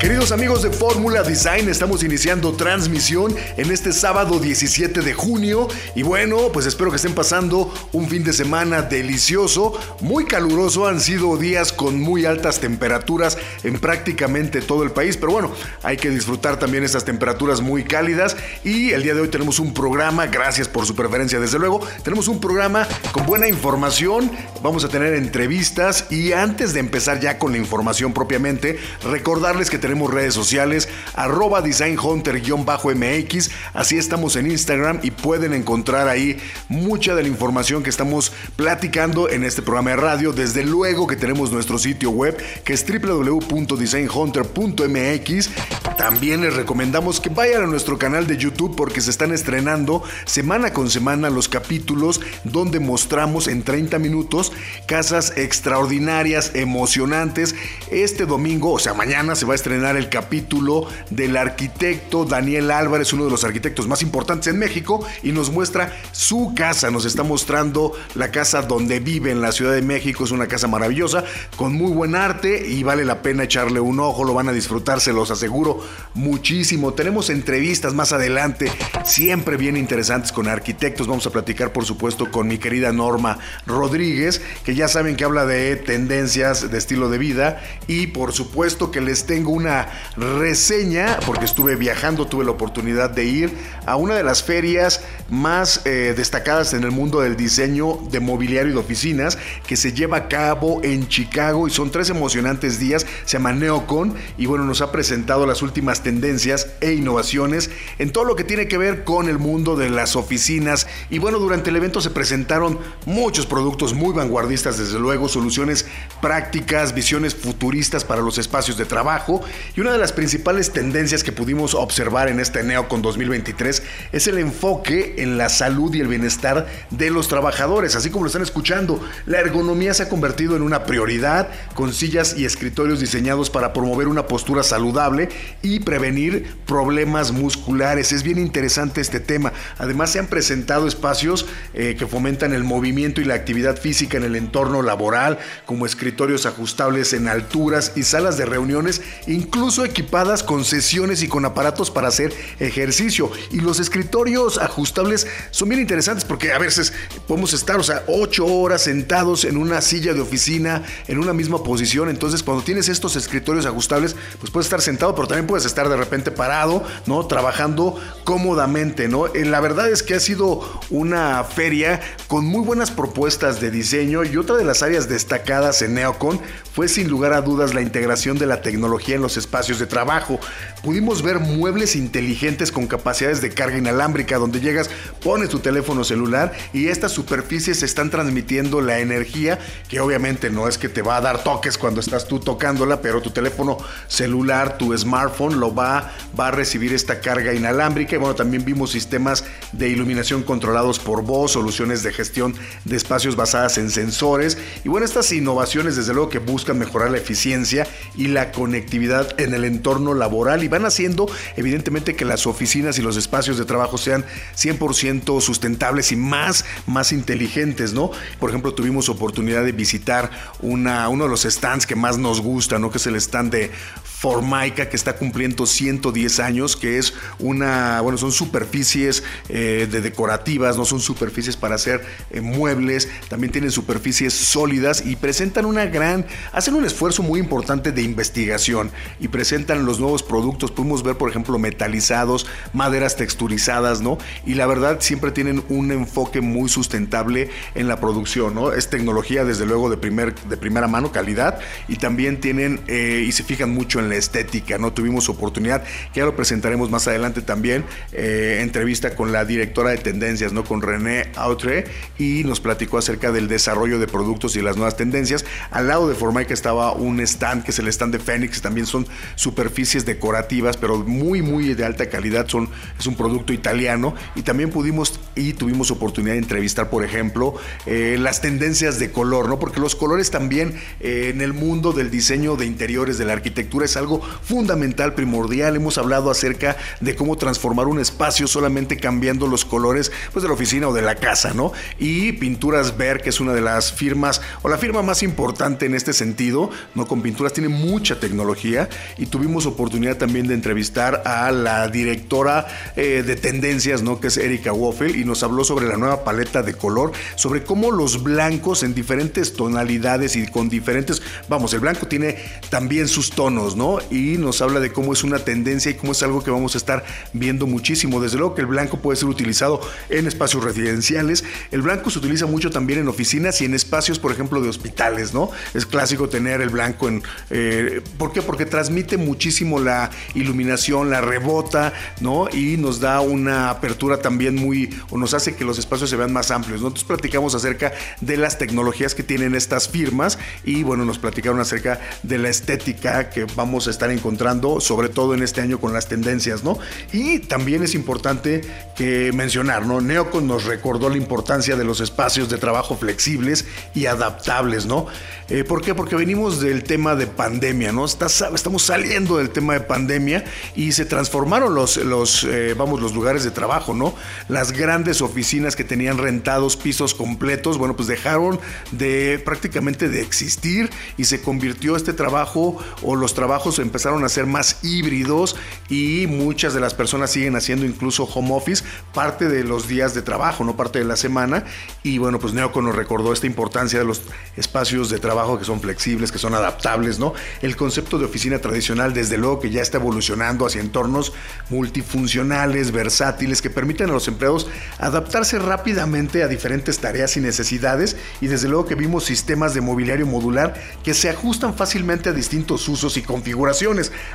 Queridos amigos de Fórmula Design, estamos iniciando transmisión en este sábado 17 de junio. Y bueno, pues espero que estén pasando un fin de semana delicioso, muy caluroso, han sido días con muy altas temperaturas en prácticamente todo el país, pero bueno, hay que disfrutar también estas temperaturas muy cálidas. Y el día de hoy tenemos un programa, gracias por su preferencia desde luego, tenemos un programa con buena información, vamos a tener entrevistas. Y antes de empezar ya con la información propiamente, recordarles que tenemos redes sociales, arroba designhunter-mx, así estamos en Instagram y pueden encontrar ahí mucha de la información que estamos platicando en este programa de radio. Desde luego que tenemos nuestro sitio web que es www.designhunter.mx. También les recomendamos que vayan a nuestro canal de YouTube porque se están estrenando semana con semana los capítulos donde mostramos en 30 minutos casas extraordinarias, emocionantes. Este domingo, o sea, mañana se va a estrenar el capítulo del arquitecto Daniel Álvarez, uno de los arquitectos más importantes en México, y nos muestra su casa. Nos está mostrando la casa donde vive en la Ciudad de México. Es una casa maravillosa, con muy buen arte y vale la pena echarle un ojo. Lo van a disfrutar, se los aseguro muchísimo. Tenemos entrevistas más adelante, siempre bien interesantes con arquitectos. Vamos a platicar, por supuesto, con mi querida Norma Rodríguez, que ya saben que habla de tendencias de estilo de vida. Y por supuesto que les tengo una reseña, porque estuve viajando, tuve la oportunidad de ir a una de las ferias más eh, destacadas en el mundo del diseño de mobiliario y de oficinas, que se lleva a cabo en Chicago y son tres emocionantes días, se llama Neocon y bueno, nos ha presentado las últimas tendencias e innovaciones en todo lo que tiene que ver con el mundo de las oficinas. Y bueno, durante el evento se presentaron muchos productos muy vanguardistas, desde luego, soluciones prácticas, visiones futuristas para los espacios de trabajo y una de las principales tendencias que pudimos observar en este Neocon 2023 es el enfoque en la salud y el bienestar de los trabajadores, así como lo están escuchando. La ergonomía se ha convertido en una prioridad con sillas y escritorios diseñados para promover una postura saludable y prevenir problemas musculares. Es bien interesante este tema. Además se han presentado espacios eh, que fomentan el movimiento y la actividad física en el entorno laboral, como escritorios ajustables en alturas y salas de reuniones incluso equipadas con sesiones y con aparatos para hacer ejercicio. Y los escritorios ajustables son bien interesantes porque a veces podemos estar, o sea, ocho horas sentados en una silla de oficina, en una misma posición. Entonces, cuando tienes estos escritorios ajustables, pues puedes estar sentado, pero también puedes estar de repente parado, ¿no? Trabajando cómodamente, ¿no? Eh, la verdad es que ha sido una feria con muy buenas propuestas de diseño y otra de las áreas destacadas en Neocon fue sin lugar a dudas la integración de la tecnología en los espacios de trabajo. Pudimos ver muebles inteligentes con capacidades de carga inalámbrica, donde llegas, pones tu teléfono celular y estas superficies están transmitiendo la energía, que obviamente no es que te va a dar toques cuando estás tú tocándola, pero tu teléfono celular, tu smartphone, lo va, va a recibir esta carga inalámbrica. Y bueno, también vimos sistemas de iluminación controlados por voz, soluciones de gestión de espacios basadas en sensores. Y bueno, estas innovaciones desde luego que buscan mejorar la eficiencia y la conectividad en el entorno laboral y van haciendo evidentemente que las oficinas y los espacios de trabajo sean 100% sustentables y más, más inteligentes, ¿no? Por ejemplo, tuvimos oportunidad de visitar una, uno de los stands que más nos gusta, ¿no? Que es el stand de Formaica que está cumpliendo 110 años, que es una, bueno, son superficies eh, de decorativas, no son superficies para hacer eh, muebles, también tienen superficies sólidas y presentan una gran, hacen un esfuerzo muy importante de investigación y presentan los nuevos productos. Podemos ver, por ejemplo, metalizados, maderas texturizadas, ¿no? Y la verdad siempre tienen un enfoque muy sustentable en la producción, ¿no? Es tecnología desde luego de, primer, de primera mano, calidad, y también tienen, eh, y se fijan mucho en la estética, ¿no? Tuvimos oportunidad, que ya lo presentaremos más adelante también, eh, entrevista con la directora de tendencias, ¿no? Con René Autre, y nos platicó acerca del desarrollo de productos y las nuevas tendencias. Al lado de Formaica estaba un stand, que es el stand de Fénix, también son superficies decorativas, pero muy, muy de alta calidad, son, es un producto italiano, y también pudimos y tuvimos oportunidad de entrevistar, por ejemplo, eh, las tendencias de color, ¿no? Porque los colores también eh, en el mundo del diseño de interiores, de la arquitectura, es algo fundamental, primordial. Hemos hablado acerca de cómo transformar un espacio solamente cambiando los colores pues, de la oficina o de la casa, ¿no? Y Pinturas Ver, que es una de las firmas, o la firma más importante en este sentido, ¿no? Con pinturas, tiene mucha tecnología y tuvimos oportunidad también de entrevistar a la directora eh, de tendencias, ¿no? Que es Erika Woffel y nos habló sobre la nueva paleta de color, sobre cómo los blancos en diferentes tonalidades y con diferentes, vamos, el blanco tiene también sus tonos, ¿no? Y nos habla de cómo es una tendencia y cómo es algo que vamos a estar viendo muchísimo. Desde luego que el blanco puede ser utilizado en espacios residenciales, el blanco se utiliza mucho también en oficinas y en espacios, por ejemplo, de hospitales, ¿no? Es clásico tener el blanco en... Eh, ¿Por qué? Porque transmite muchísimo la iluminación, la rebota, ¿no? Y nos da una apertura también muy, o nos hace que los espacios se vean más amplios. Nosotros platicamos acerca de las tecnologías que tienen estas firmas y bueno, nos platicaron acerca de la estética que vamos a estar encontrando, sobre todo en este año con las tendencias, ¿no? Y también es importante que mencionar, ¿no? Neocon nos recordó la importancia de los espacios de trabajo flexibles y adaptables, ¿no? Eh, ¿Por qué? Porque venimos del tema de pandemia, ¿no? estamos saliendo del tema de pandemia y se transformaron los, los eh, vamos, los lugares de trabajo, ¿no? Las grandes oficinas que tenían rentados pisos completos, bueno, pues dejaron de prácticamente de existir y se convirtió este trabajo o los trabajos empezaron a ser más híbridos y muchas de las personas siguen haciendo incluso home office parte de los días de trabajo, no parte de la semana. Y bueno, pues Neoco nos recordó esta importancia de los espacios de trabajo que son flexibles, que son adaptables, ¿no? El concepto de oficina tradicional, desde luego que ya está evolucionando hacia entornos multifuncionales, versátiles, que permiten a los empleados adaptarse rápidamente a diferentes tareas y necesidades. Y desde luego que vimos sistemas de mobiliario modular que se ajustan fácilmente a distintos usos y configuraciones,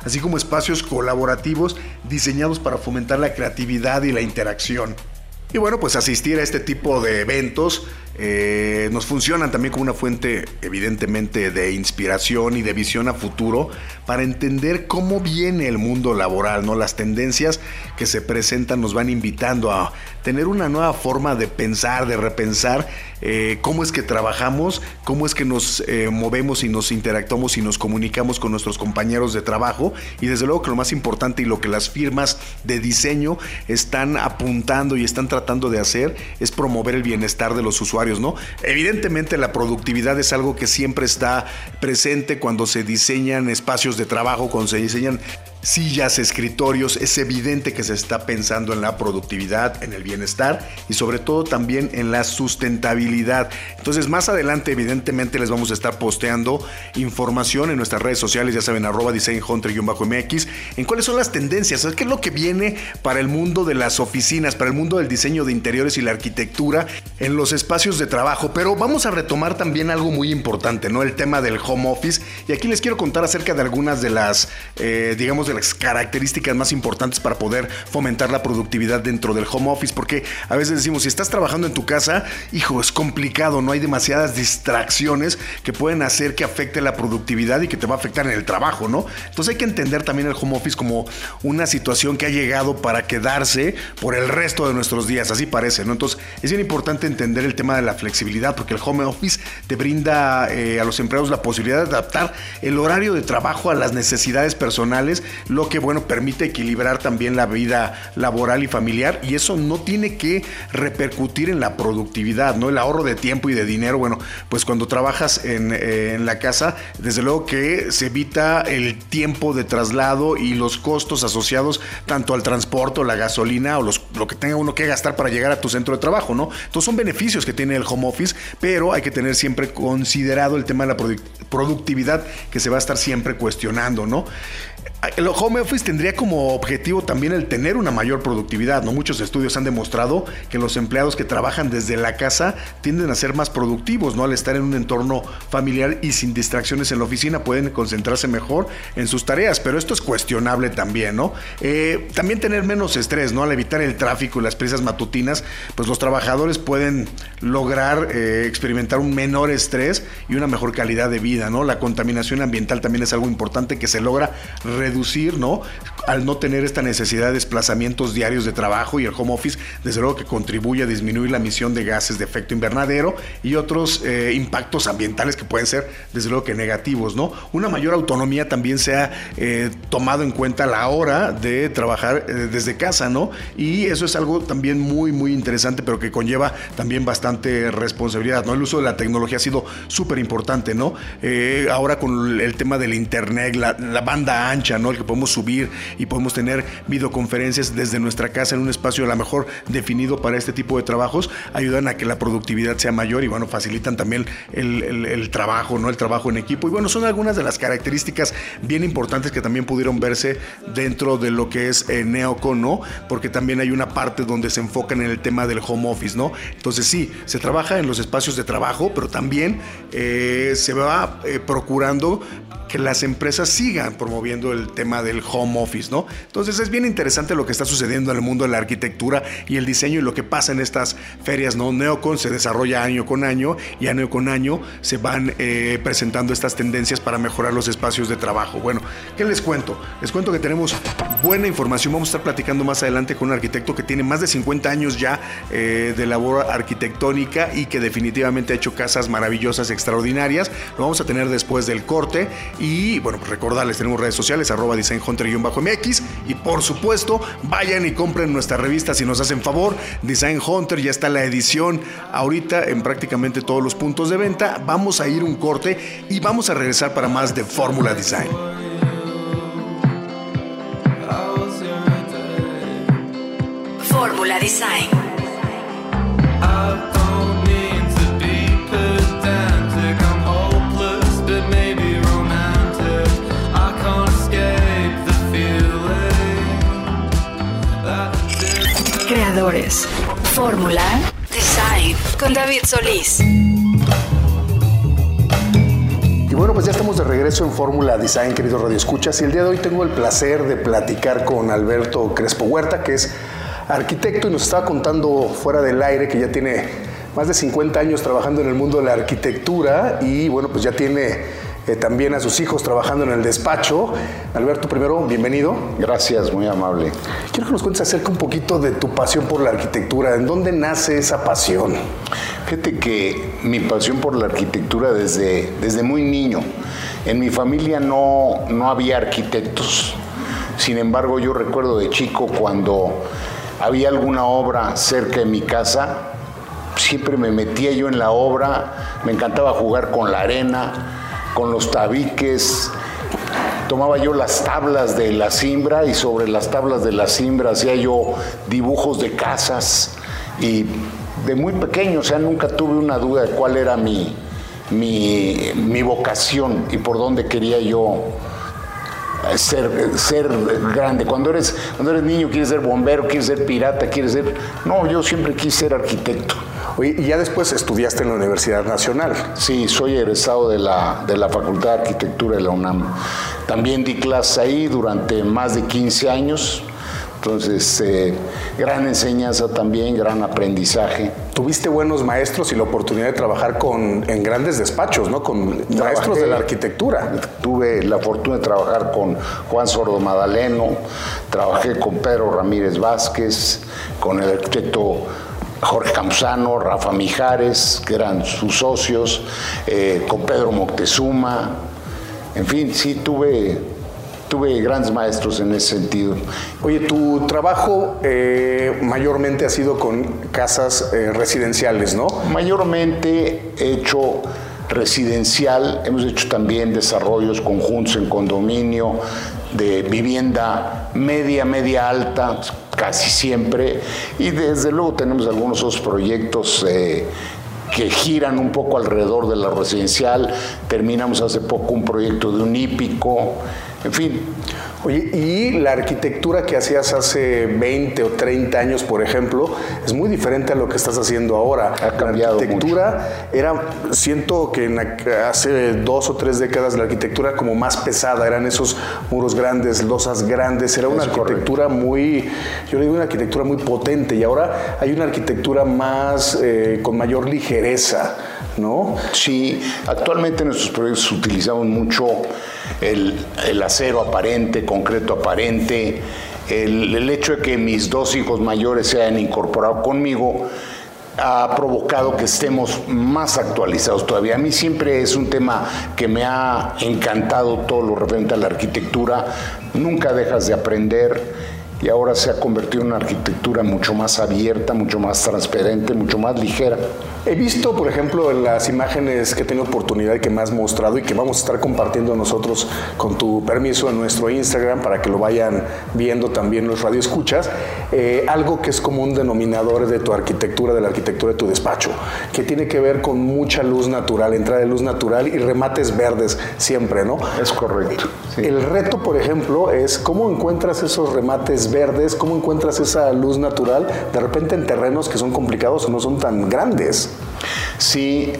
así como espacios colaborativos diseñados para fomentar la creatividad y la interacción. Y bueno, pues asistir a este tipo de eventos eh, nos funcionan también como una fuente evidentemente de inspiración y de visión a futuro para entender cómo viene el mundo laboral, ¿no? Las tendencias que se presentan nos van invitando a tener una nueva forma de pensar, de repensar eh, cómo es que trabajamos, cómo es que nos eh, movemos y nos interactuamos y nos comunicamos con nuestros compañeros de trabajo y desde luego que lo más importante y lo que las firmas de diseño están apuntando y están tratando de hacer es promover el bienestar de los usuarios ¿no? Evidentemente la productividad es algo que siempre está presente cuando se diseñan espacios de trabajo, cuando se diseñan sillas, escritorios, es evidente que se está pensando en la productividad, en el bienestar y sobre todo también en la sustentabilidad. Entonces más adelante evidentemente les vamos a estar posteando información en nuestras redes sociales, ya saben, arroba designhunter-mx, en cuáles son las tendencias, qué es lo que viene para el mundo de las oficinas, para el mundo del diseño de interiores y la arquitectura en los espacios de trabajo. Pero vamos a retomar también algo muy importante, ¿no? El tema del home office. Y aquí les quiero contar acerca de algunas de las, eh, digamos, de las características más importantes para poder fomentar la productividad dentro del home office, porque a veces decimos, si estás trabajando en tu casa, hijo, es complicado, no hay demasiadas distracciones que pueden hacer que afecte la productividad y que te va a afectar en el trabajo, ¿no? Entonces hay que entender también el home office como una situación que ha llegado para quedarse por el resto de nuestros días, así parece, ¿no? Entonces es bien importante entender el tema de la flexibilidad, porque el home office te brinda eh, a los empleados la posibilidad de adaptar el horario de trabajo a las necesidades personales lo que bueno permite equilibrar también la vida laboral y familiar y eso no tiene que repercutir en la productividad, ¿no? El ahorro de tiempo y de dinero, bueno, pues cuando trabajas en, eh, la casa, desde luego que se evita el tiempo de traslado y los costos asociados tanto al transporte la gasolina o lo que tenga uno que gastar para llegar a tu centro de trabajo, ¿no? Entonces son beneficios que tiene el home office, pero hay que tener siempre considerado el tema de la productividad que se va a estar siempre cuestionando, ¿no? El home office tendría como objetivo también el tener una mayor productividad, ¿no? Muchos estudios han demostrado que los empleados que trabajan desde la casa tienden a ser más productivos, ¿no? Al estar en un entorno familiar y sin distracciones en la oficina pueden concentrarse mejor en sus tareas, pero esto es cuestionable también, ¿no? Eh, también tener menos estrés, ¿no? Al evitar el tráfico y las prisas matutinas, pues los trabajadores pueden lograr eh, experimentar un menor estrés y una mejor calidad de vida, ¿no? La contaminación ambiental también es algo importante que se logra reducir, ¿no? Al no tener esta necesidad de desplazamientos diarios de trabajo y el home office, desde luego que contribuye a disminuir la emisión de gases de efecto invernadero y otros eh, impactos ambientales que pueden ser, desde luego que negativos, ¿no? Una mayor autonomía también se ha eh, tomado en cuenta a la hora de trabajar eh, desde casa, ¿no? Y eso es algo también muy, muy interesante, pero que conlleva también bastante responsabilidad, ¿no? El uso de la tecnología ha sido súper importante, ¿no? ahora con el tema del internet, la, la banda ancha, ¿no? El que podemos subir y podemos tener videoconferencias desde nuestra casa en un espacio a lo mejor definido para este tipo de trabajos, ayudan a que la productividad sea mayor y bueno, facilitan también el, trabajo, ¿no? El trabajo en equipo. Y bueno, son algunas de las características bien importantes que también pudieron verse dentro de lo que es eh, Neocon, ¿no? Porque también hay una parte donde se enfocan en el tema del home office, ¿no? Entonces sí, se trabaja en los espacios de trabajo, pero también eh, se va eh, procurando que las empresas sigan promoviendo el tema del home office, ¿no? Entonces es bien interesante lo que está sucediendo en el mundo de la arquitectura y el diseño y lo que pasa en estas ferias, ¿no? Neocon se desarrolla año con año y año con año se van eh, presentando estas tendencias para mejorar los espacios de trabajo. Bueno, ¿qué les cuento? Les cuento que tenemos buena información. Vamos a estar platicando más adelante con un arquitecto que tiene más de 50 años ya eh, de labor arquitectónica y que definitivamente ha hecho casas maravillosas, extraordinarias. Lo vamos a tener después del corte y bueno, pues recordarles, tenemos redes sociales, arroba designhunter-mx. Y por supuesto, vayan y compren nuestra revista si nos hacen favor. Design Hunter, ya está la edición ahorita en prácticamente todos los puntos de venta. Vamos a ir un corte y vamos a regresar para más de Fórmula Design. Design. Fórmula Design con David Solís. Y bueno, pues ya estamos de regreso en Fórmula Design, queridos radioescuchas, y el día de hoy tengo el placer de platicar con Alberto Crespo Huerta, que es arquitecto y nos estaba contando fuera del aire que ya tiene más de 50 años trabajando en el mundo de la arquitectura y bueno, pues ya tiene eh, también a sus hijos trabajando en el despacho. Alberto, primero, bienvenido. Gracias, muy amable. Quiero que nos cuentes acerca un poquito de tu pasión por la arquitectura. ¿En dónde nace esa pasión? Fíjate que mi pasión por la arquitectura desde, desde muy niño. En mi familia no, no había arquitectos. Sin embargo, yo recuerdo de chico cuando había alguna obra cerca de mi casa, siempre me metía yo en la obra, me encantaba jugar con la arena, con los tabiques. Tomaba yo las tablas de la cimbra y sobre las tablas de la cimbra hacía yo dibujos de casas y de muy pequeño, o sea, nunca tuve una duda de cuál era mi, mi, vocación y por dónde quería yo ser, ser grande. Cuando eres, cuando eres niño quieres ser bombero, quieres ser pirata, quieres ser... No, yo siempre quise ser arquitecto. Oye, y ya después estudiaste en la Universidad Nacional. Sí, soy egresado de la, de la Facultad de Arquitectura de la UNAM. También di clases ahí durante más de 15 años. Entonces, eh, gran enseñanza también, gran aprendizaje. Tuviste buenos maestros y la oportunidad de trabajar con, en grandes despachos, ¿no? Con maestros de la arquitectura. Tuve la fortuna de trabajar con Juan Sordo Madaleno, trabajé con Pedro Ramírez Vázquez, con el arquitecto Jorge Campuzano, Rafa Mijares, que eran sus socios, eh, con Pedro Moctezuma, en fin, sí tuve, tuve grandes maestros en ese sentido. Oye, tu trabajo eh, mayormente ha sido con casas eh, residenciales, ¿no? Mayormente he hecho residencial, hemos hecho también desarrollos conjuntos en condominio, de vivienda media, media alta, casi siempre, y desde luego tenemos algunos otros proyectos eh, que giran un poco alrededor de la residencial, terminamos hace poco un proyecto de un hípico, en fin. Oye, y la arquitectura que hacías hace 20 o 30 años, por ejemplo, es muy diferente a lo que estás haciendo ahora. Ha cambiado La arquitectura era, siento que en hace dos o tres décadas la arquitectura como más pesada, eran esos muros grandes, losas grandes, era una Es correcto. arquitectura muy, yo le digo una arquitectura muy potente y ahora hay una arquitectura más, eh, con mayor ligereza, ¿no? Sí, actualmente en nuestros proyectos utilizamos mucho el, acero aparente, concreto aparente, el, el hecho de que mis dos hijos mayores se hayan incorporado conmigo ha provocado que estemos más actualizados todavía. A mí siempre es un tema que me ha encantado todo lo referente a la arquitectura. Nunca dejas de aprender y ahora se ha convertido en una arquitectura mucho más abierta, mucho más transparente, mucho más ligera. He visto, por ejemplo, en las imágenes que he tenido oportunidad y que me has mostrado y que vamos a estar compartiendo nosotros con tu permiso en nuestro Instagram para que lo vayan viendo también los radioescuchas, eh, algo que es como un denominador de tu arquitectura, de la arquitectura de tu despacho, que tiene que ver con mucha luz natural, entrada de luz natural y remates verdes siempre, ¿no? Es correcto. sí. El reto, por ejemplo, es cómo encuentras esos remates verdes, cómo encuentras esa luz natural de repente en terrenos que son complicados o no son tan grandes. Sí,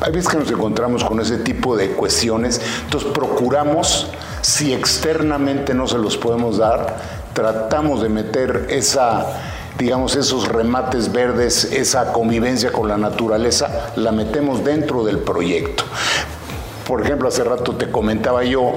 hay veces que nos encontramos con ese tipo de cuestiones, entonces procuramos, si externamente no se los podemos dar, tratamos de meter esa, digamos, esos remates verdes, esa convivencia con la naturaleza, la metemos dentro del proyecto. Por ejemplo, hace rato te comentaba yo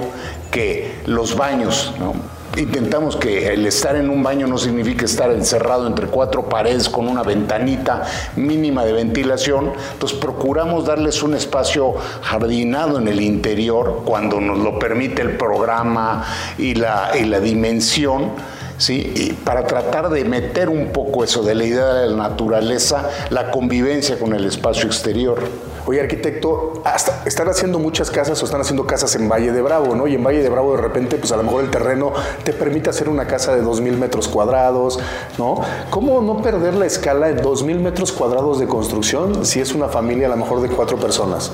que los baños, ¿no? Intentamos que el estar en un baño no signifique estar encerrado entre cuatro paredes con una ventanita mínima de ventilación. Entonces procuramos darles un espacio jardinado en el interior cuando nos lo permite el programa y la, y la dimensión. ¿sí? Para tratar de meter un poco eso de la idea de la naturaleza, la convivencia con el espacio exterior. Oye, arquitecto, están haciendo muchas casas o están haciendo casas en Valle de Bravo, ¿no? Y en Valle de Bravo de repente, pues a lo mejor el terreno te permite hacer una casa de 2.000 metros cuadrados, ¿no? ¿Cómo no perder la escala de 2.000 metros cuadrados de construcción si es una familia a lo mejor de cuatro personas?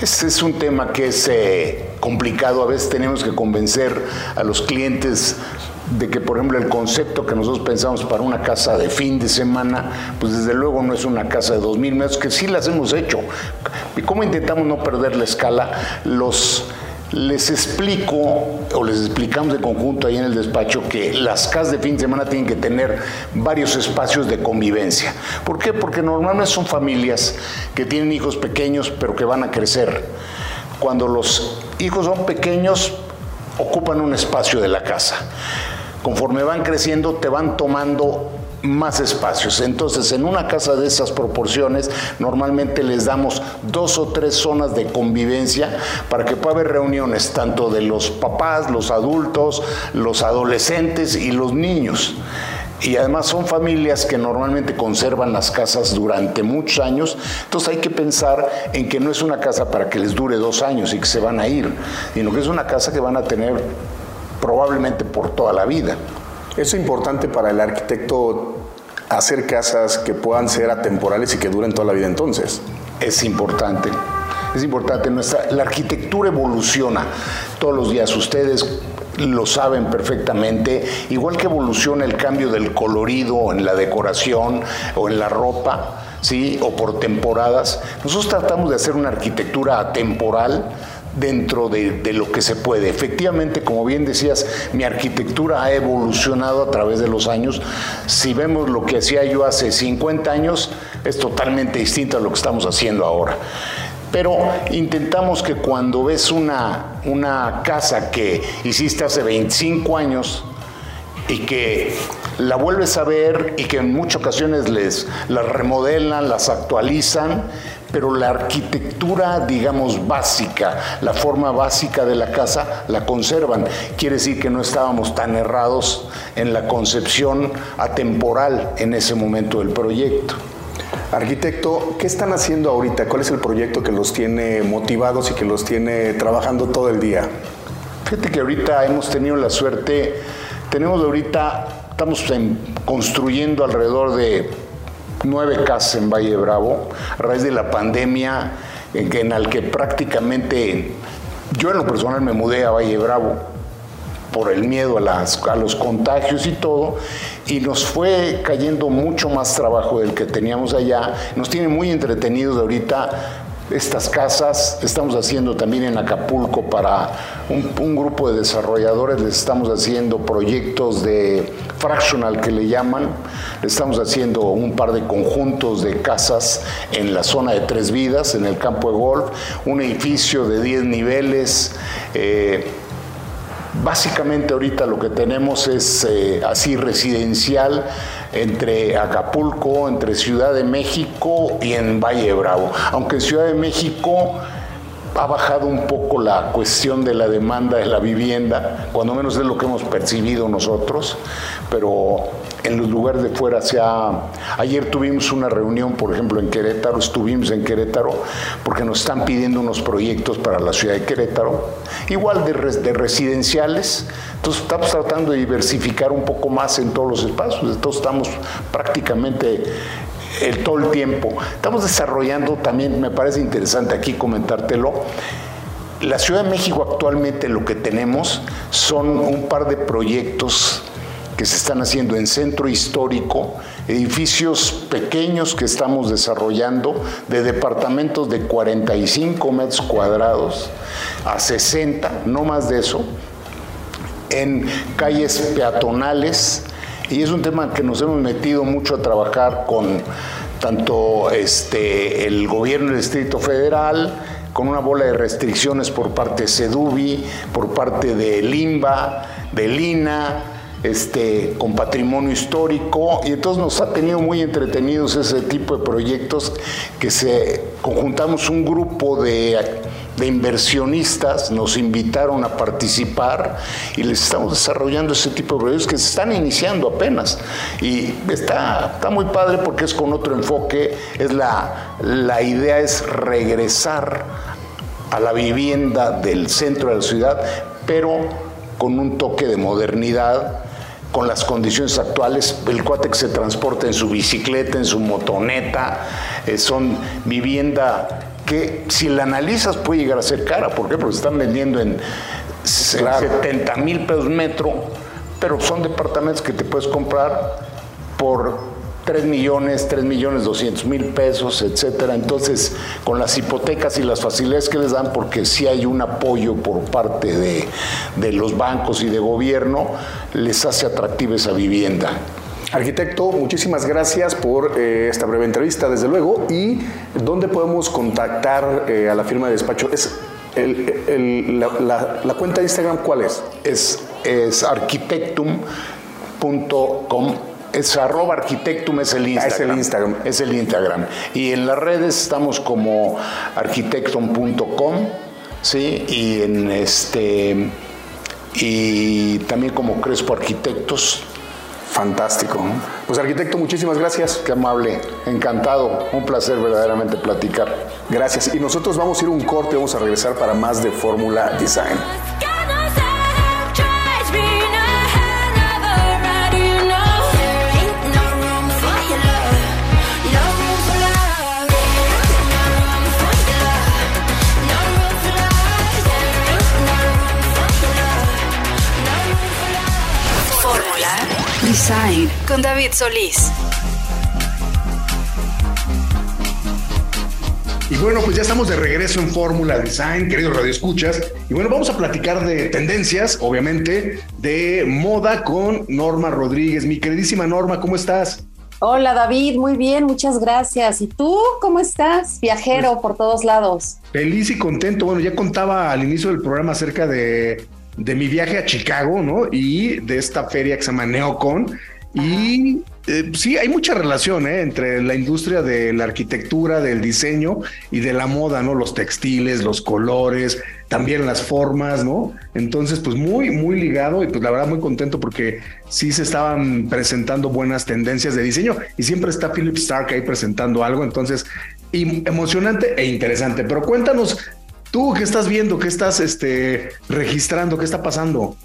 Ese es un tema que es eh, complicado. A veces tenemos que convencer a los clientes de que, por ejemplo, el concepto que nosotros pensamos para una casa de fin de semana, pues desde luego no es una casa de 2.000 metros, que sí las hemos hecho. ¿Y cómo intentamos no perder la escala? Los les explico o les explicamos de conjunto ahí en el despacho que las casas de fin de semana tienen que tener varios espacios de convivencia. ¿Por qué? Porque normalmente son familias que tienen hijos pequeños pero que van a crecer. Cuando los hijos son pequeños ocupan un espacio de la casa. Conforme van creciendo te van tomando más espacios. Entonces, en una casa de esas proporciones, normalmente les damos dos o tres zonas de convivencia para que pueda haber reuniones tanto de los papás, los adultos, los adolescentes y los niños. Y además son familias que normalmente conservan las casas durante muchos años, entonces hay que pensar en que no es una casa para que les dure dos años y que se van a ir, sino que es una casa que van a tener probablemente por toda la vida. Es importante para el arquitecto hacer casas que puedan ser atemporales y que duren toda la vida entonces. Es importante. Es importante. Nuestra, la arquitectura evoluciona todos los días. Ustedes lo saben perfectamente. Igual que evoluciona el cambio del colorido en la decoración o en la ropa, ¿sí? O por temporadas. Nosotros tratamos de hacer una arquitectura atemporal dentro de, de, lo que se puede. Efectivamente, como bien decías, mi arquitectura ha evolucionado a través de los años. Si vemos lo que hacía yo hace 50 años, es totalmente distinto a lo que estamos haciendo ahora. Pero intentamos que cuando ves una, una casa que hiciste hace 25 años y que la vuelves a ver y que en muchas ocasiones les las remodelan, las actualizan, pero la arquitectura, digamos, básica, la forma básica de la casa, la conservan. Quiere decir que no estábamos tan errados en la concepción atemporal en ese momento del proyecto. Arquitecto, ¿qué están haciendo ahorita? ¿Cuál es el proyecto que los tiene motivados y que los tiene trabajando todo el día? Fíjate que ahorita hemos tenido la suerte, tenemos ahorita, estamos en, construyendo alrededor de nueve casas en Valle Bravo, a raíz de la pandemia, en, en el que prácticamente yo en lo personal me mudé a Valle Bravo por el miedo a, las, a los contagios y todo, y nos fue cayendo mucho más trabajo del que teníamos allá. Nos tiene muy entretenidos ahorita estas casas. Estamos haciendo también en Acapulco para un, grupo de desarrolladores, les estamos haciendo proyectos de fractional que le llaman. Estamos haciendo un par de conjuntos de casas en la zona de Tres Vidas, en el campo de golf, un edificio de 10 niveles. Eh, básicamente ahorita lo que tenemos es eh, así residencial entre Acapulco, entre Ciudad de México y en Valle Bravo. Aunque en Ciudad de México ha bajado un poco la cuestión de la demanda de la vivienda, cuando menos es lo que hemos percibido nosotros, pero en los lugares de fuera se. Ayer tuvimos una reunión, por ejemplo, en Querétaro, estuvimos en Querétaro, porque nos están pidiendo unos proyectos para la ciudad de Querétaro, igual de, de residenciales, entonces estamos tratando de diversificar un poco más en todos los espacios, entonces estamos prácticamente el, todo el tiempo. Estamos desarrollando también, me parece interesante aquí comentártelo, la Ciudad de México actualmente lo que tenemos son un par de proyectos que se están haciendo en centro histórico, edificios pequeños que estamos desarrollando de departamentos de 45 metros cuadrados a 60, no más de eso, en calles peatonales y es un tema que nos hemos metido mucho a trabajar con tanto este, el gobierno del Distrito Federal, con una bola de restricciones por parte de Sedubi, por parte de Limba, de Lina, este, con patrimonio histórico, y entonces nos ha tenido muy entretenidos ese tipo de proyectos que se conjuntamos un grupo de de inversionistas nos invitaron a participar y les estamos desarrollando ese tipo de proyectos que se están iniciando apenas. Y está, está muy padre porque es con otro enfoque, es la, la idea es regresar a la vivienda del centro de la ciudad, pero con un toque de modernidad, con las condiciones actuales, el cuate que se transporta en su bicicleta, en su motoneta, eh, son vivienda que si la analizas puede llegar a ser cara. ¿Por qué? Porque se están vendiendo en 70 mil pesos metro, pero son departamentos que te puedes comprar por 3 millones, 3 millones 200 mil pesos, etcétera. Entonces, con las hipotecas y las facilidades que les dan, porque sí hay un apoyo por parte de, de los bancos y de gobierno, les hace atractiva esa vivienda. Arquitecto, muchísimas gracias por eh, esta breve entrevista, desde luego. ¿Y dónde podemos contactar eh, a la firma de despacho? Es la, cuenta de Instagram, ¿cuál es? Es, es arquitectum.com. Es arroba arquitectum, es el Instagram. es el Instagram. Es el Instagram. Y en las redes estamos como arquitectum.com, ¿sí? Y en este. Y también como Crespo Arquitectos Fantástico. Pues arquitecto, muchísimas gracias. Qué amable, encantado, un placer verdaderamente platicar. Gracias. Y nosotros vamos a ir un corte, vamos a regresar para más de Fórmula Design. Con David Solís. Y bueno, pues ya estamos de regreso en Fórmula Design, queridos radioescuchas. Y bueno, vamos a platicar de tendencias, obviamente, de moda con Norma Rodríguez. Mi queridísima Norma, ¿cómo estás? Hola David, muy bien, muchas gracias. ¿Y tú cómo estás? Viajero pues por todos lados. Feliz y contento. Bueno, ya contaba al inicio del programa acerca de de mi viaje a Chicago, ¿no? Y de esta feria que se llama Neocon. Y eh, sí, hay mucha relación ¿eh? entre la industria de la arquitectura, del diseño y de la moda, ¿no? Los textiles, los colores, también las formas, ¿no? Entonces, pues muy, muy ligado y pues la verdad muy contento porque sí se estaban presentando buenas tendencias de diseño y siempre está Philip Stark ahí presentando algo, entonces emocionante e interesante. Pero cuéntanos Tú, ¿qué estás viendo? ¿Qué estás este, registrando? ¿Qué está pasando?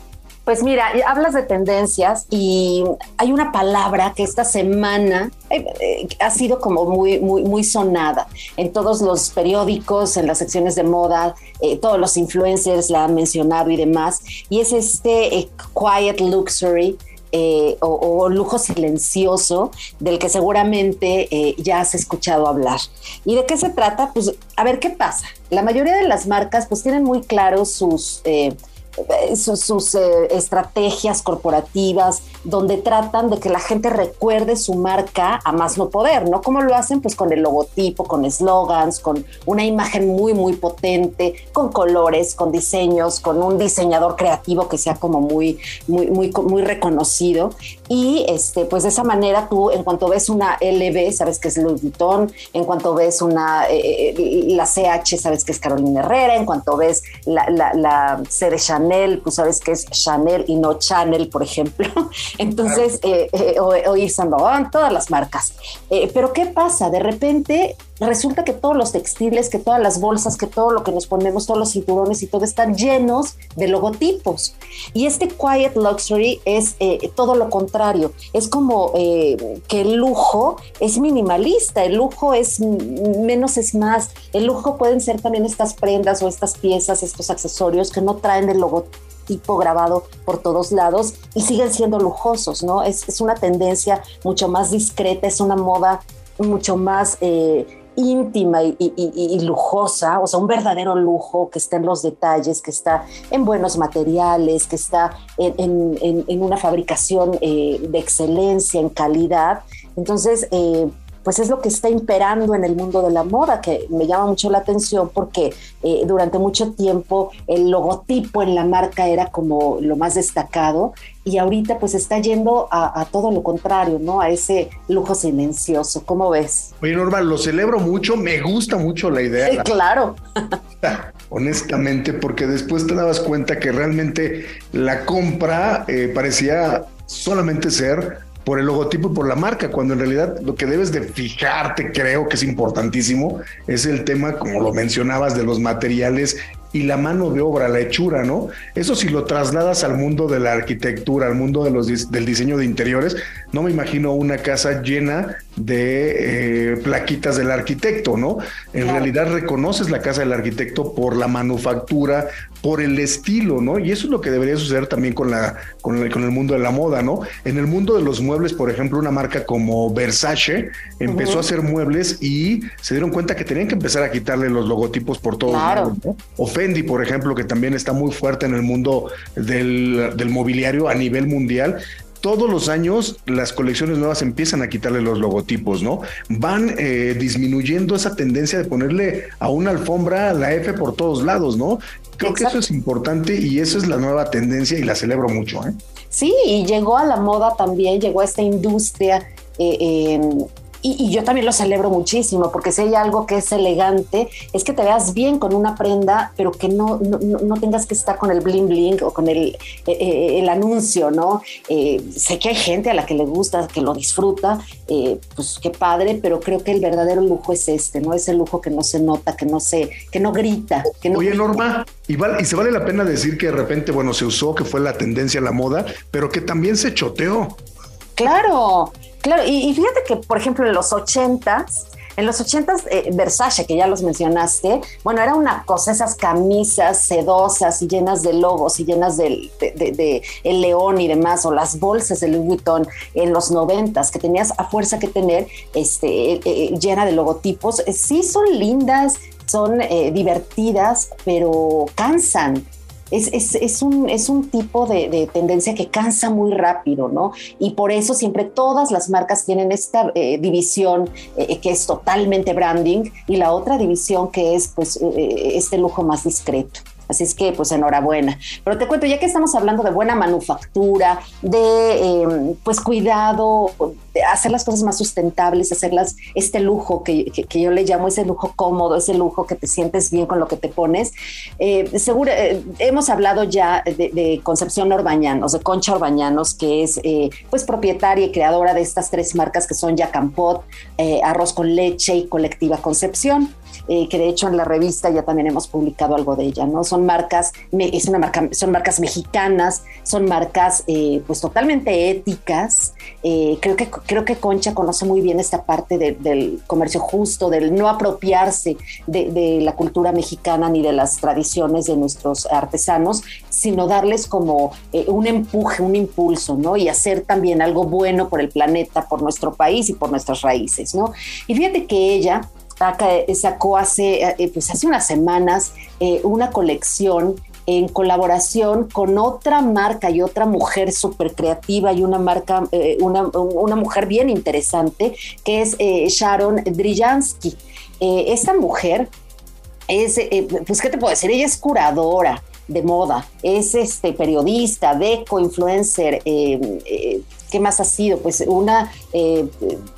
Pues mira, hablas de tendencias y hay una palabra que esta semana eh, eh, ha sido como muy, muy, muy sonada en todos los periódicos, en las secciones de moda, eh, todos los influencers la han mencionado y demás, y es este quiet luxury. O, lujo silencioso del que seguramente ya has escuchado hablar. ¿Y de qué se trata? Pues a ver qué pasa. La mayoría de las marcas pues tienen muy claros sus eh, estrategias corporativas, donde tratan de que la gente recuerde su marca a más no poder, ¿no? Como lo hacen pues con el logotipo, con eslogans, con una imagen muy, muy potente, con colores, con diseños, con un diseñador creativo que sea como muy, muy, muy, muy reconocido. Y este, pues de esa manera tú, en cuanto ves una LB, sabes que es Louis Vuitton, en cuanto ves una, eh, eh, la CH, sabes que es Carolina Herrera, en cuanto ves la, la, la C de Chanel, pues sabes que es Chanel y no Chanel, por ejemplo. Entonces, eh, eh, o, o Yves Saint Laurent, todas las marcas. Pero ¿qué pasa? De repente resulta que todos los textiles, que todas las bolsas, que todo lo que nos ponemos, todos los cinturones y todo están llenos de logotipos. Y este quiet luxury es todo lo contrario. Es como que el lujo es minimalista, el lujo es menos es más. El lujo pueden ser también estas prendas o estas piezas, estos accesorios que no traen el logotipo tipo grabado por todos lados y siguen siendo lujosos, ¿no? Es, es una tendencia mucho más discreta, es una moda mucho más eh, íntima y, lujosa, o sea, un verdadero lujo que está en los detalles, que está en buenos materiales, que está en, una fabricación eh, de excelencia, en calidad. Entonces, eh, pues es lo que está imperando en el mundo de la moda, que me llama mucho la atención porque eh, durante mucho tiempo el logotipo en la marca era como lo más destacado y ahorita pues está yendo a, todo lo contrario, ¿no? A ese lujo silencioso. ¿Cómo ves? Oye, Norma, lo celebro mucho, me gusta mucho la idea. Sí, claro. Honestamente, porque después te dabas cuenta que realmente la compra eh, parecía solamente ser por el logotipo y por la marca, cuando en realidad lo que debes de fijarte, creo que es importantísimo, es el tema, como lo mencionabas, de los materiales y la mano de obra, la hechura, ¿no? Eso si lo trasladas al mundo de la arquitectura, al mundo del diseño de interiores, no me imagino una casa llena de eh, plaquitas del arquitecto, ¿no? En realidad reconoces la casa del arquitecto por la manufactura, por el estilo, ¿no? Y eso es lo que debería suceder también con, la, con, el, con el mundo de la moda, ¿no? En el mundo de los muebles, por ejemplo, una marca como Versace empezó a hacer muebles y se dieron cuenta que tenían que empezar a quitarle los logotipos por todos lados, ¿no? O Fendi, por ejemplo, que también está muy fuerte en el mundo del, del mobiliario a nivel mundial, todos los años las colecciones nuevas empiezan a quitarle los logotipos, ¿no? Van eh, disminuyendo esa tendencia de ponerle a una alfombra la F por todos lados, ¿no? Creo que eso es importante y eso es la nueva tendencia y la celebro mucho. ¿eh? Sí, y llegó a la moda también, llegó a esta industria. Eh, y, yo también lo celebro muchísimo, porque si hay algo que es elegante, es que te veas bien con una prenda, pero que no, no, tengas que estar con el bling bling o con el, eh, eh, el anuncio, ¿no? Eh, sé que hay gente a la que le gusta, que lo disfruta, pues qué padre, pero creo que el verdadero lujo es este, ¿no? Es el lujo que no se nota, que no se, que no grita. Que no Oye, Norma, y, vale, y se vale la pena decir que de repente, bueno, se usó, que fue la tendencia a la moda, pero que también se choteó. Claro, Claro, y, fíjate que, por ejemplo, en los ochentas, en los ochentas, eh, Versace, que ya los mencionaste, bueno, era una cosa, esas camisas sedosas y llenas de logos y llenas de, el león y demás, o las bolsas de Louis Vuitton en los noventas, que tenías a fuerza que tener este, eh, eh, llena de logotipos. sí, son lindas, son divertidas, pero cansan es, un, es un tipo de, tendencia que cansa muy rápido, ¿no? Y por eso siempre todas las marcas tienen esta eh, división eh, que es totalmente branding y la otra división que es pues eh, este lujo más discreto. Así es que, pues enhorabuena. Pero te cuento, ya que estamos hablando de buena manufactura, de em, pues cuidado, de hacer las cosas más sustentables, hacerlas este lujo que, yo le llamo ese lujo cómodo, ese lujo que te sientes bien con lo que te pones. Eh, seguro, eh, hemos hablado ya de, Concepción Orbañanos, de Concha Orbañanos, que es eh, pues propietaria y creadora de estas tres marcas que son Yacampot, Arroz con Leche y Colectiva Concepción. Que de hecho en la revista ya también hemos publicado algo de ella, ¿no? Son marcas, es una marca, son marcas mexicanas, son marcas pues totalmente éticas. creo, que, creo que Concha conoce muy bien esta parte del comercio justo, del no apropiarse de, la cultura mexicana ni de las tradiciones de nuestros artesanos, sino darles como un empuje, un impulso, ¿no? Y hacer también algo bueno por el planeta, por nuestro país y por nuestras raíces, ¿no? Y fíjate que ella sacó hace, eh, pues hace unas semanas eh, una colección en colaboración con otra marca y otra mujer súper creativa y una marca, eh, una, mujer bien interesante, que es Sharon Drijansky. esta mujer es, pues, ¿qué te puedo decir? Ella es curadora, de moda, es este periodista, deco, influencer, eh, eh, ¿qué más ha sido? Pues una, eh,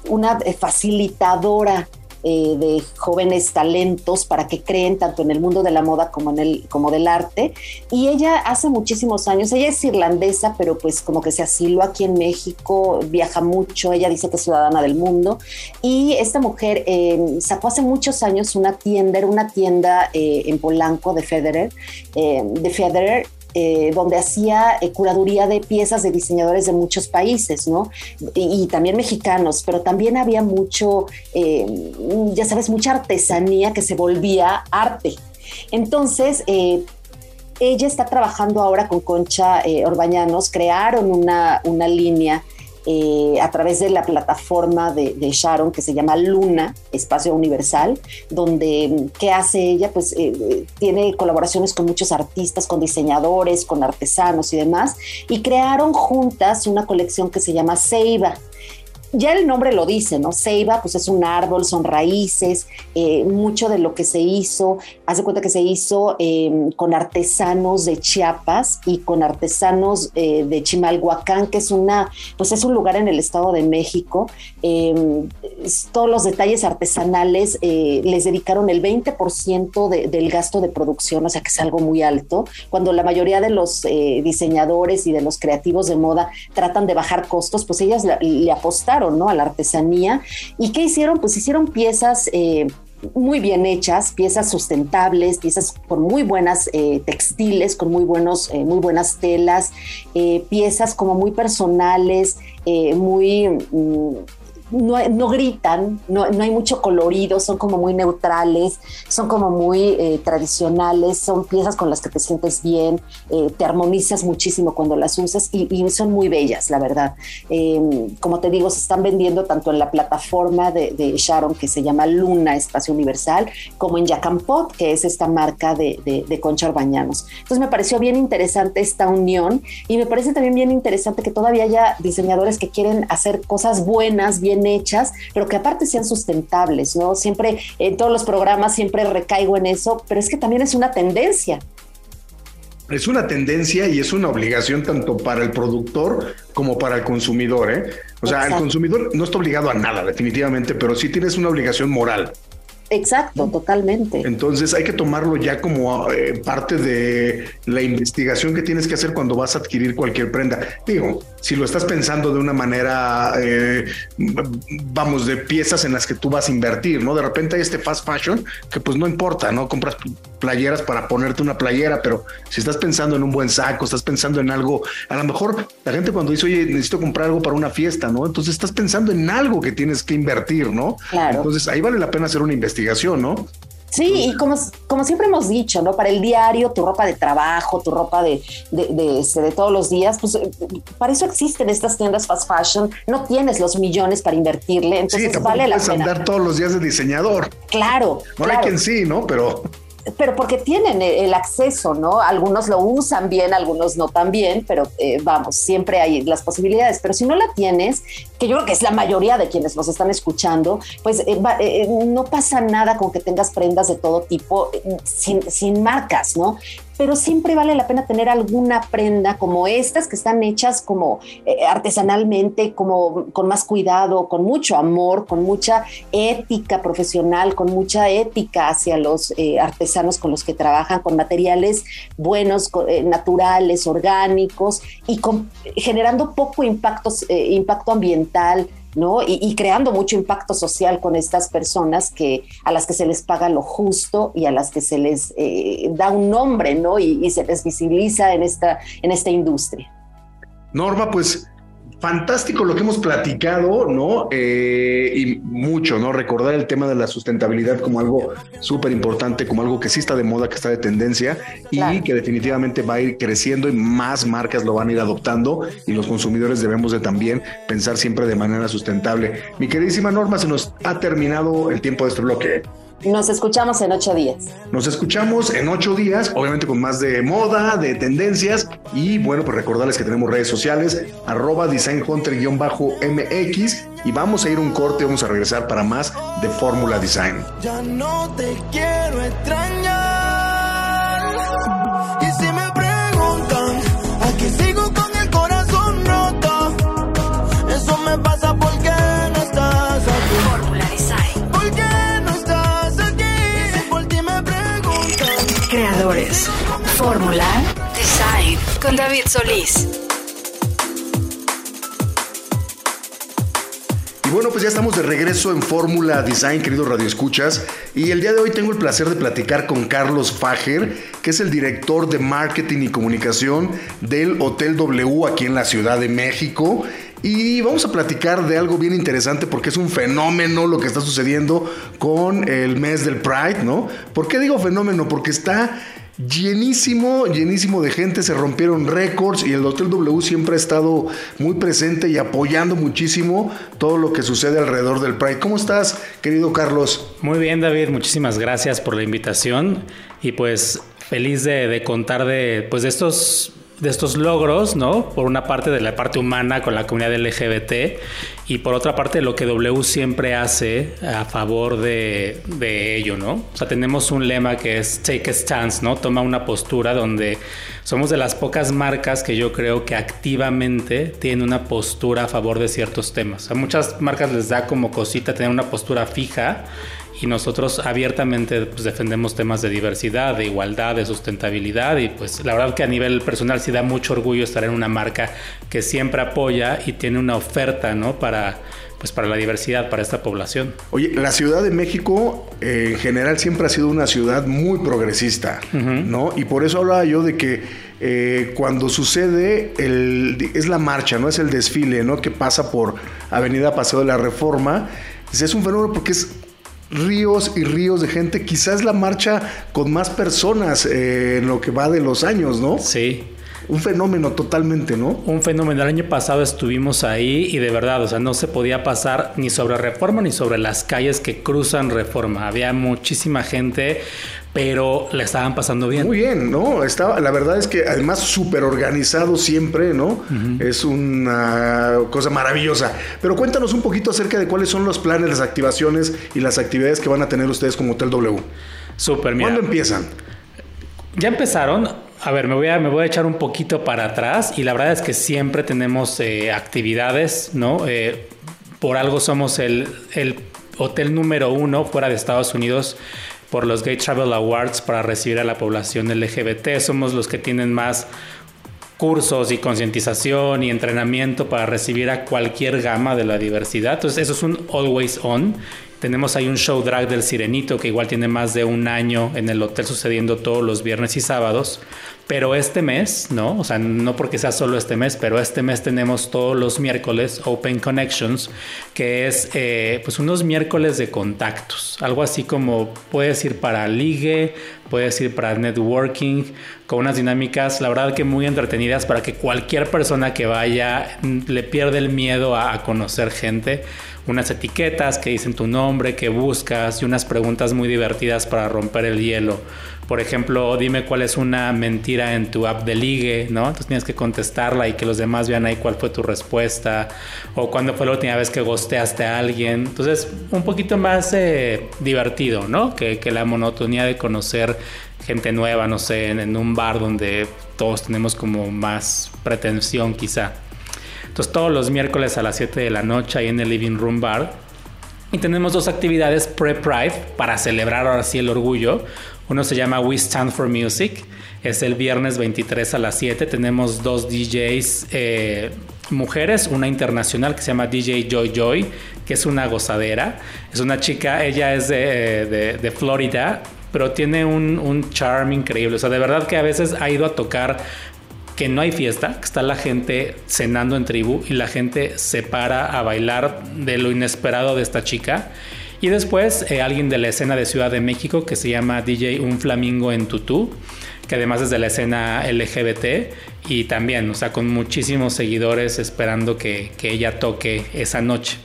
una facilitadora eh, de jóvenes talentos para que creen tanto en el mundo de la moda como en el como del arte. Y ella hace muchísimos años ella es irlandesa pero pues como que se asiló aquí en México viaja mucho ella dice que es ciudadana del mundo. Y esta mujer eh, sacó hace muchos años una tienda era una tienda eh, en Polanco de Federer de Federer eh, donde hacía eh, curaduría de piezas de diseñadores de muchos países, ¿no? Y, también mexicanos, pero también había mucho, eh, ya sabes, mucha artesanía que se volvía arte. Entonces, ella está trabajando ahora con Concha Orbañanos, crearon una, una línea eh, a través de la plataforma de, Sharon que se llama Luna, Espacio Universal, donde, ¿qué hace ella? Pues eh, tiene colaboraciones con muchos artistas, con diseñadores, con artesanos y demás, y crearon juntas una colección que se llama Seiba ya el nombre lo dice, ¿no? Ceiba, pues es un árbol, son raíces, eh, mucho de lo que se hizo, hace cuenta que se hizo em, con artesanos de Chiapas y con artesanos eh, de Chimalhuacán, que es una, pues es un lugar en el Estado de México. Em, todos los detalles artesanales eh, les dedicaron el 20% del gasto de producción, o sea que es algo muy alto, cuando la mayoría de los diseñadores y de los creativos de moda tratan de bajar costos, pues ellas le apostaron ¿no? A la artesanía. ¿Y qué hicieron? Pues hicieron piezas eh, muy bien hechas, piezas sustentables, piezas con muy buenas eh, textiles, con muy, buenos, eh, muy buenas telas, piezas como muy personales, muy no, gritan, no, hay mucho colorido, son como muy neutrales, son como muy eh, tradicionales, son piezas con las que te sientes bien, eh, te armonizas muchísimo cuando las usas y, son muy bellas, la verdad. Em, como te digo, se están vendiendo tanto en la plataforma de, Sharon que se llama Luna Espacio Universal, como en Yacampot, que es esta marca de, de Concha Orbañanos. Entonces me pareció bien interesante esta unión y me parece también bien interesante que todavía haya diseñadores que quieren hacer cosas buenas, bien hechas, pero que aparte sean sustentables, ¿no? Siempre en todos los programas siempre recaigo en eso, pero es que también es una tendencia. Es una tendencia y es una obligación tanto para el productor como para el consumidor, ¿eh? O sea, el consumidor no está obligado a nada, definitivamente, pero sí tienes una obligación moral. Exacto, totalmente. Entonces hay que tomarlo ya como eh, parte de la investigación que tienes que hacer cuando vas a adquirir cualquier prenda. Digo, si lo estás pensando de una manera, eh, vamos, de piezas en las que tú vas a invertir, ¿no? De repente hay este fast fashion que pues no importa, ¿no? Compras playeras para ponerte una playera, pero si estás pensando en un buen saco, estás pensando en algo, a lo mejor la gente cuando dice, oye, necesito comprar algo para una fiesta, ¿no? Entonces estás pensando en algo que tienes que invertir, ¿no? Claro. Entonces ahí vale la pena hacer una investigación, ¿no? Sí, y como, como siempre hemos dicho, ¿no? Para el diario, tu ropa de trabajo, tu ropa de, de, de, este, de, todos los días, pues para eso existen estas tiendas fast fashion. No tienes los millones para invertirle, entonces sí, vale la pena. andar todos los días de diseñador. Claro. No hay quien sí, ¿no? Pero pero porque tienen el acceso, ¿no? Algunos lo usan bien, algunos no tan bien, pero eh, vamos, siempre hay las posibilidades. Pero si no la tienes, que yo creo que es la mayoría de quienes nos están escuchando, pues eh, eh, no pasa nada con que tengas prendas de todo tipo sin, sin marcas, ¿no? Pero siempre vale la pena tener alguna prenda como estas que están hechas como eh, artesanalmente, como con más cuidado, con mucho amor, con mucha ética profesional, con mucha ética hacia los eh, artesanos con los que trabajan, con materiales buenos, eh, naturales, orgánicos y generando poco impacto, impacto ambiental ¿no? Y, creando mucho impacto social con estas personas que, a las que se les paga lo justo y a las que se les eh, da un nombre, ¿no? Y, y, se les visibiliza en esta, en esta industria. Norma, pues fantástico lo que hemos platicado, ¿no? Eh, y mucho, ¿no? Recordar el tema de la sustentabilidad como algo súper importante, como algo que sí está de moda, que está de tendencia y que definitivamente va a ir creciendo y más marcas lo van a ir adoptando y los consumidores debemos de también pensar siempre de manera sustentable. Mi queridísima Norma, se nos ha terminado el tiempo de este bloque. Nos escuchamos en ocho días. Nos escuchamos en ocho días, obviamente con más de moda, de tendencias y bueno, pues recordarles que tenemos redes sociales, arroba designhunter-mx y vamos a ir un corte, vamos a regresar para más de Fórmula Design. Ya no te quiero extrañar. Fórmula Design con David Solís. Y bueno, pues ya estamos de regreso en Fórmula Design, queridos radioescuchas. Y el día de hoy tengo el placer de platicar con Carlos Fager, que es el director de marketing y comunicación del Hotel W aquí en la Ciudad de México. Y vamos a platicar de algo bien interesante porque es un fenómeno lo que está sucediendo con el mes del Pride, ¿no? ¿Por qué digo fenómeno? Porque está llenísimo, llenísimo de gente, se rompieron récords y el Hotel W siempre ha estado muy presente y apoyando muchísimo todo lo que sucede alrededor del Pride. ¿Cómo estás, querido Carlos? Muy bien, David, muchísimas gracias por la invitación y pues feliz de, de contar de, pues de estos de estos logros, ¿no? Por una parte de la parte humana con la comunidad LGBT y por otra parte lo que W siempre hace a favor de, ello, ¿no? O sea, tenemos un lema que es take a stance, ¿no? Toma una postura donde somos de las pocas marcas que yo creo que activamente tienen una postura a favor de ciertos temas. A muchas marcas les da como cosita tener una postura fija y nosotros abiertamente pues, defendemos temas de diversidad, de igualdad, de sustentabilidad y pues la verdad que a nivel personal sí da mucho orgullo estar en una marca que siempre apoya y tiene una oferta, ¿no? Para pues para la diversidad, para esta población. Oye, la Ciudad de México eh, en general siempre ha sido una ciudad muy progresista, ¿no? Y por eso hablaba yo de que eh, cuando sucede el, es la marcha, ¿no? Es el desfile, ¿no? Que pasa por Avenida Paseo de la Reforma. Es un fenómeno porque es ríos y ríos de gente. Quizás la marcha con más personas eh, en lo que va de los años, ¿no? Sí. Un fenómeno totalmente, ¿no? Un fenómeno. El año pasado estuvimos ahí y de verdad, o sea, no se podía pasar ni sobre Reforma ni sobre las calles que cruzan Reforma. Había muchísima gente pero le estaban pasando bien. Muy bien, ¿no? Estaba, la verdad es que además súper organizado siempre, ¿no? Es una cosa maravillosa. Pero cuéntanos un poquito acerca de cuáles son los planes, las activaciones y las actividades que van a tener ustedes como Hotel W. Súper, mira. ¿Cuándo empiezan? Ya empezaron. A ver, me voy a, me voy a echar un poquito para atrás y la verdad es que siempre tenemos eh, actividades, ¿no? Eh, por algo somos el, el hotel número uno fuera de Estados Unidos por los Gay Travel Awards para recibir a la población LGBT. Somos los que tienen más cursos y concientización y entrenamiento para recibir a cualquier gama de la diversidad. Entonces eso es un always on. Tenemos ahí un show drag del Sirenito que igual tiene más de un año en el hotel sucediendo todos los viernes y sábados. Pero este mes, ¿no? O sea, no porque sea solo este mes, pero este mes tenemos todos los miércoles Open Connections, que es eh, pues unos miércoles de contactos. Algo así como puedes ir para ligue, puedes ir para networking, con unas dinámicas, la verdad que muy entretenidas para que cualquier persona que vaya le pierda el miedo a conocer gente unas etiquetas que dicen tu nombre, que buscas y unas preguntas muy divertidas para romper el hielo. Por ejemplo, dime cuál es una mentira en tu app de ligue, ¿no? Entonces tienes que contestarla y que los demás vean ahí cuál fue tu respuesta o cuándo fue la última vez que gosteaste a alguien. Entonces, un poquito más eh, divertido, ¿no? Que, la monotonía de conocer gente nueva, no sé, en un bar donde todos tenemos como más pretensión quizá. Entonces todos los miércoles a las 7 de la noche ahí en el Living Room Bar. Y tenemos dos actividades pre-Pride para celebrar ahora sí el orgullo. Uno se llama We Stand for Music. Es el viernes 23 a las 7. Tenemos dos DJs eh, mujeres, una internacional que se llama DJ Joy Joy, que es una gozadera. Es una chica, ella es de, Florida, pero tiene un, un charm increíble. O sea, de verdad que a veces ha ido a tocar que no hay fiesta, que está la gente cenando en tribu y la gente se para a bailar de lo inesperado de esta chica. Y después eh, alguien de la escena de Ciudad de México que se llama DJ Un Flamingo en Tutú, que además es de la escena LGBT y también, o sea, con muchísimos seguidores esperando que, que ella toque esa noche.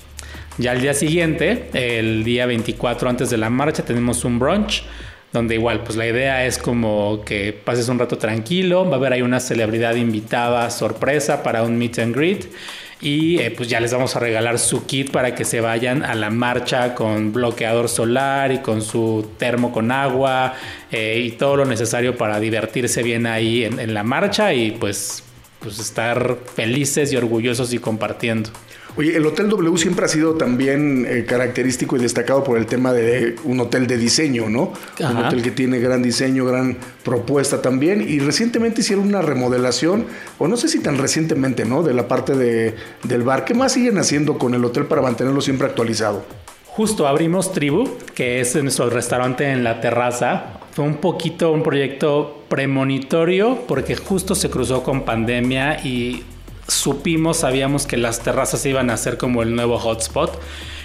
Ya al día siguiente, el día 24 antes de la marcha, tenemos un brunch donde igual, pues la idea es como que pases un rato tranquilo, va a haber ahí una celebridad invitada sorpresa para un meet and greet y eh, pues ya les vamos a regalar su kit para que se vayan a la marcha con bloqueador solar y con su termo con agua eh, y todo lo necesario para divertirse bien ahí en, en la marcha y pues, pues estar felices y orgullosos y compartiendo. Oye, el Hotel W siempre ha sido también eh, característico y destacado por el tema de un hotel de diseño, ¿no? Un hotel que tiene gran diseño, gran propuesta también. Y recientemente hicieron una remodelación, o no sé si tan recientemente, ¿no? De la parte de, del bar. ¿Qué más siguen haciendo con el hotel para mantenerlo siempre actualizado? Justo abrimos Tribu, que es nuestro restaurante en la terraza. Fue un poquito un proyecto premonitorio porque justo se cruzó con pandemia y supimos, sabíamos que las terrazas iban a ser como el nuevo hotspot.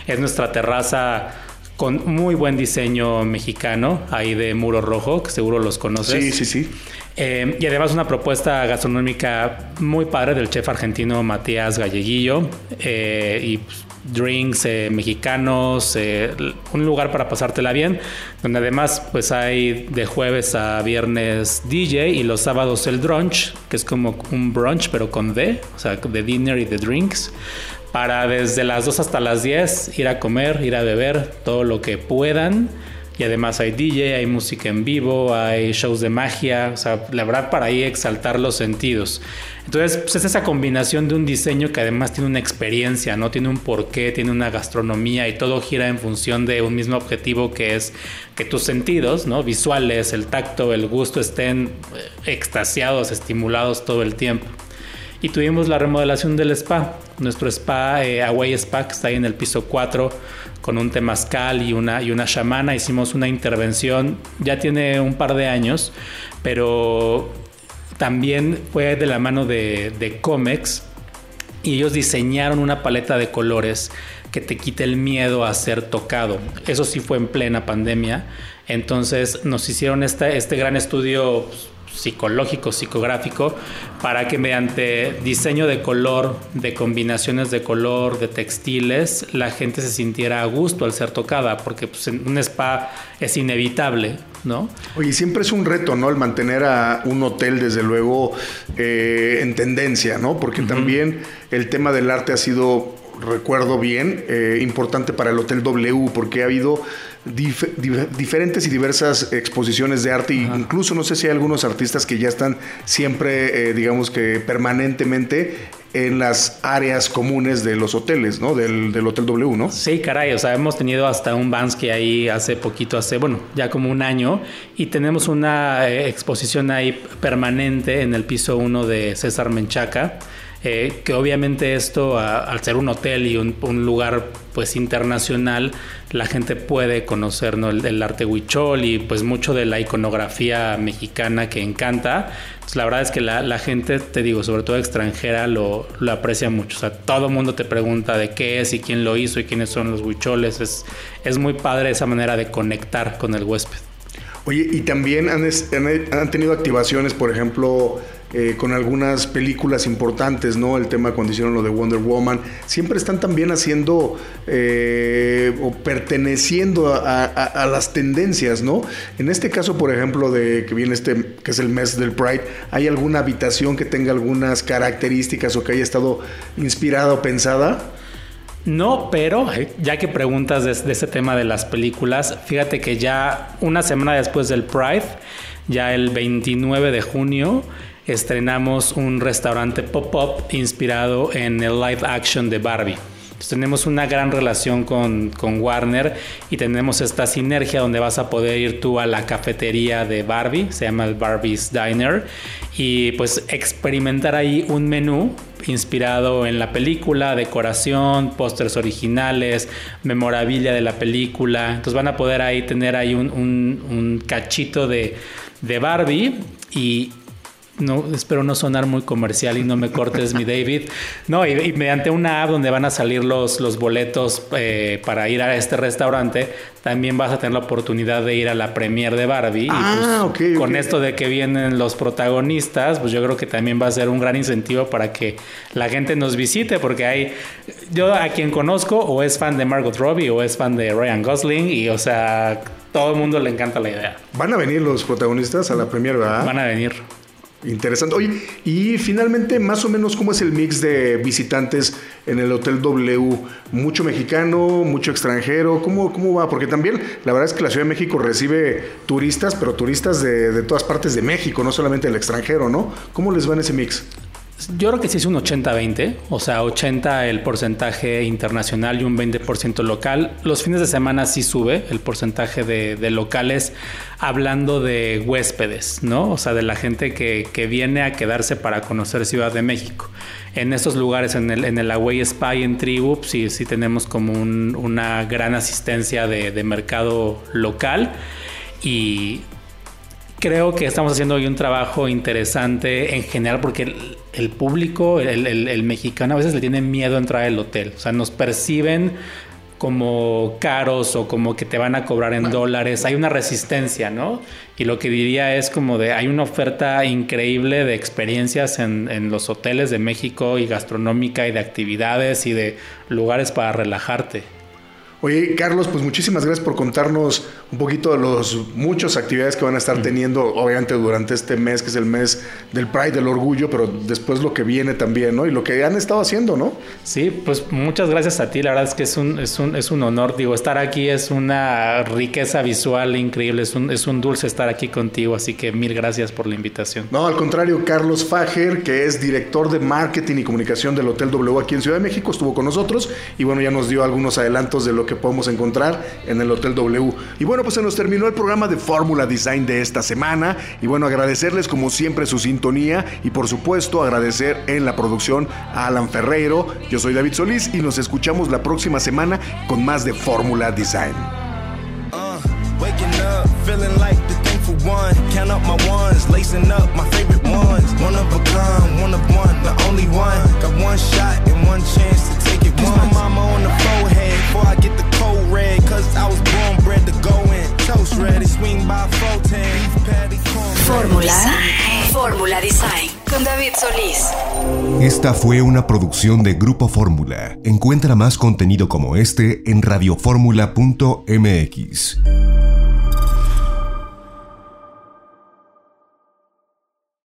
Es nuestra terraza con muy buen diseño mexicano, ahí de muro rojo, que seguro los conoces. Sí, sí, sí. Eh, y además una propuesta gastronómica muy padre del chef argentino Matías Galleguillo. Eh, y pues, drinks eh, mexicanos, eh, un lugar para pasártela bien, donde además pues hay de jueves a viernes DJ y los sábados el brunch, que es como un brunch pero con D, o sea, de dinner y de drinks, para desde las 2 hasta las 10 ir a comer, ir a beber todo lo que puedan y además hay DJ, hay música en vivo, hay shows de magia, o sea, la verdad para ahí exaltar los sentidos. Entonces, pues es esa combinación de un diseño que además tiene una experiencia, ¿no? Tiene un porqué, tiene una gastronomía y todo gira en función de un mismo objetivo que es que tus sentidos, ¿no? Visuales, el tacto, el gusto estén eh, extasiados, estimulados todo el tiempo. Y tuvimos la remodelación del spa, nuestro spa, eh, Away Spa, que está ahí en el piso 4 con un temazcal y una, y una chamana. Hicimos una intervención, ya tiene un par de años, pero también fue de la mano de, de Comex y ellos diseñaron una paleta de colores que te quite el miedo a ser tocado. Eso sí fue en plena pandemia. Entonces nos hicieron este, este gran estudio psicológico, psicográfico, para que mediante diseño de color, de combinaciones de color, de textiles, la gente se sintiera a gusto al ser tocada, porque pues, en un spa es inevitable, ¿no? Oye, siempre es un reto, ¿no? El mantener a un hotel, desde luego, eh, en tendencia, ¿no? Porque también el tema del arte ha sido recuerdo bien, eh, importante para el Hotel W, porque ha habido diferentes y diversas exposiciones de arte, incluso no sé si hay algunos artistas que ya están siempre, eh, digamos que permanentemente en las áreas comunes de los hoteles, ¿no? Del, Hotel W, ¿no? Sí, caray, o sea, hemos tenido hasta un Bansky ahí hace poquito, hace, bueno, ya como un año, y tenemos una eh, exposición ahí permanente en el piso 1 de César Menchaca eh, que obviamente esto, al ser un hotel y un, lugar pues internacional, la gente puede conocer el, arte huichol y pues mucho de la iconografía mexicana que encanta. Pues, la verdad es que la, gente, te digo, sobre todo extranjera, lo, aprecia mucho. Todo el mundo te pregunta de qué es y quién lo hizo y quiénes son los huicholes. Es, es muy padre esa manera de conectar con el huésped. Oye, y también han, han tenido activaciones, por ejemplo, eh, con algunas películas importantes, ¿no? El tema cuando hicieron lo de Wonder Woman, siempre están también haciendo eh, o perteneciendo a, las tendencias, ¿no? En este caso, por ejemplo, de que viene este, que es el mes del Pride, ¿hay alguna habitación que tenga algunas características o que haya estado inspirada o pensada? No, pero ya que preguntas de, de ese tema de las películas, fíjate que ya una semana después del Pride, ya el 29 de junio, estrenamos un restaurante pop-up inspirado en el live action de Barbie. tenemos una gran relación con, con, Warner y tenemos esta sinergia donde vas a poder ir tú a la cafetería de Barbie, se llama el Barbie's Diner, y pues experimentar ahí un menú inspirado en la película, decoración, pósters originales, memorabilia de la película. Entonces van a poder ahí tener ahí un, un cachito de, de Barbie y no espero no sonar muy comercial y no me cortes mi David. No, y, mediante una app donde van a salir los, los boletos eh, para ir a este restaurante, también vas a tener la oportunidad de ir a la premier de Barbie. Ah, y pues, Con esto de que vienen los protagonistas, pues yo creo que también va a ser un gran incentivo para que la gente nos visite, porque hay, yo a quien conozco o es fan de Margot Robbie o es fan de Ryan Gosling y o sea, todo el mundo le encanta la idea. Van a venir los protagonistas a la premier, ¿verdad? Van a venir. Interesante. Oye, y finalmente, más o menos, ¿cómo es el mix de visitantes en el Hotel W? ¿Mucho mexicano, mucho extranjero? ¿Cómo, cómo va? Porque también la verdad es que la Ciudad de México recibe turistas, pero turistas de, de todas partes de México, no solamente del extranjero, ¿no? ¿Cómo les va en ese mix? Yo creo que sí es un 80-20, o sea, 80 el porcentaje internacional y un 20% local. Los fines de semana sí sube el porcentaje de, locales, hablando de huéspedes, ¿no? O sea, de la gente que, viene a quedarse para conocer Ciudad de México. En estos lugares, en el, en el Away Spa y en Tribu, pues sí, sí tenemos como una gran asistencia de, de mercado local y creo que estamos haciendo hoy un trabajo interesante en general porque el, público, el, mexicano a veces le tiene miedo a entrar al hotel. O sea, nos perciben como caros o como que te van a cobrar en dólares. Hay una resistencia, ¿no? Y lo que diría es como de, hay una oferta increíble de experiencias en, en los hoteles de México y gastronómica y de actividades y de lugares para relajarte. Oye, Carlos, pues muchísimas gracias por contarnos un poquito de las muchas actividades que van a estar teniendo, obviamente durante este mes, que es el mes del Pride, del orgullo, pero después lo que viene también, ¿no? Y lo que han estado haciendo, ¿no? Sí, pues muchas gracias a ti. La verdad es que es un, es un, es un honor. Digo, estar aquí es una riqueza visual increíble, es un, es un dulce estar aquí contigo, así que mil gracias por la invitación. No, al contrario, Carlos Fager, que es director de marketing y comunicación del Hotel W aquí en Ciudad de México, estuvo con nosotros y bueno, ya nos dio algunos adelantos de lo que podemos encontrar en el Hotel W. Y bueno, pues se nos terminó el programa de Fórmula Design de esta semana. Y bueno, agradecerles como siempre su sintonía y por supuesto agradecer en la producción a Alan Ferreiro. Yo soy David Solís y nos escuchamos la próxima semana con más de Fórmula Design. Ones. One of a kind, one of one, the only one. Got one shot and one chance to take it Kiss my mama on the forehead before I get the cold red. Cause I was born bred to go in. Toast ready, swing by 410. Beef patty, corn. Fórmula. Fórmula Design. Con David Solís. Esta fue una producción de Grupo Fórmula. Encuentra más contenido como este en radioformula.mx.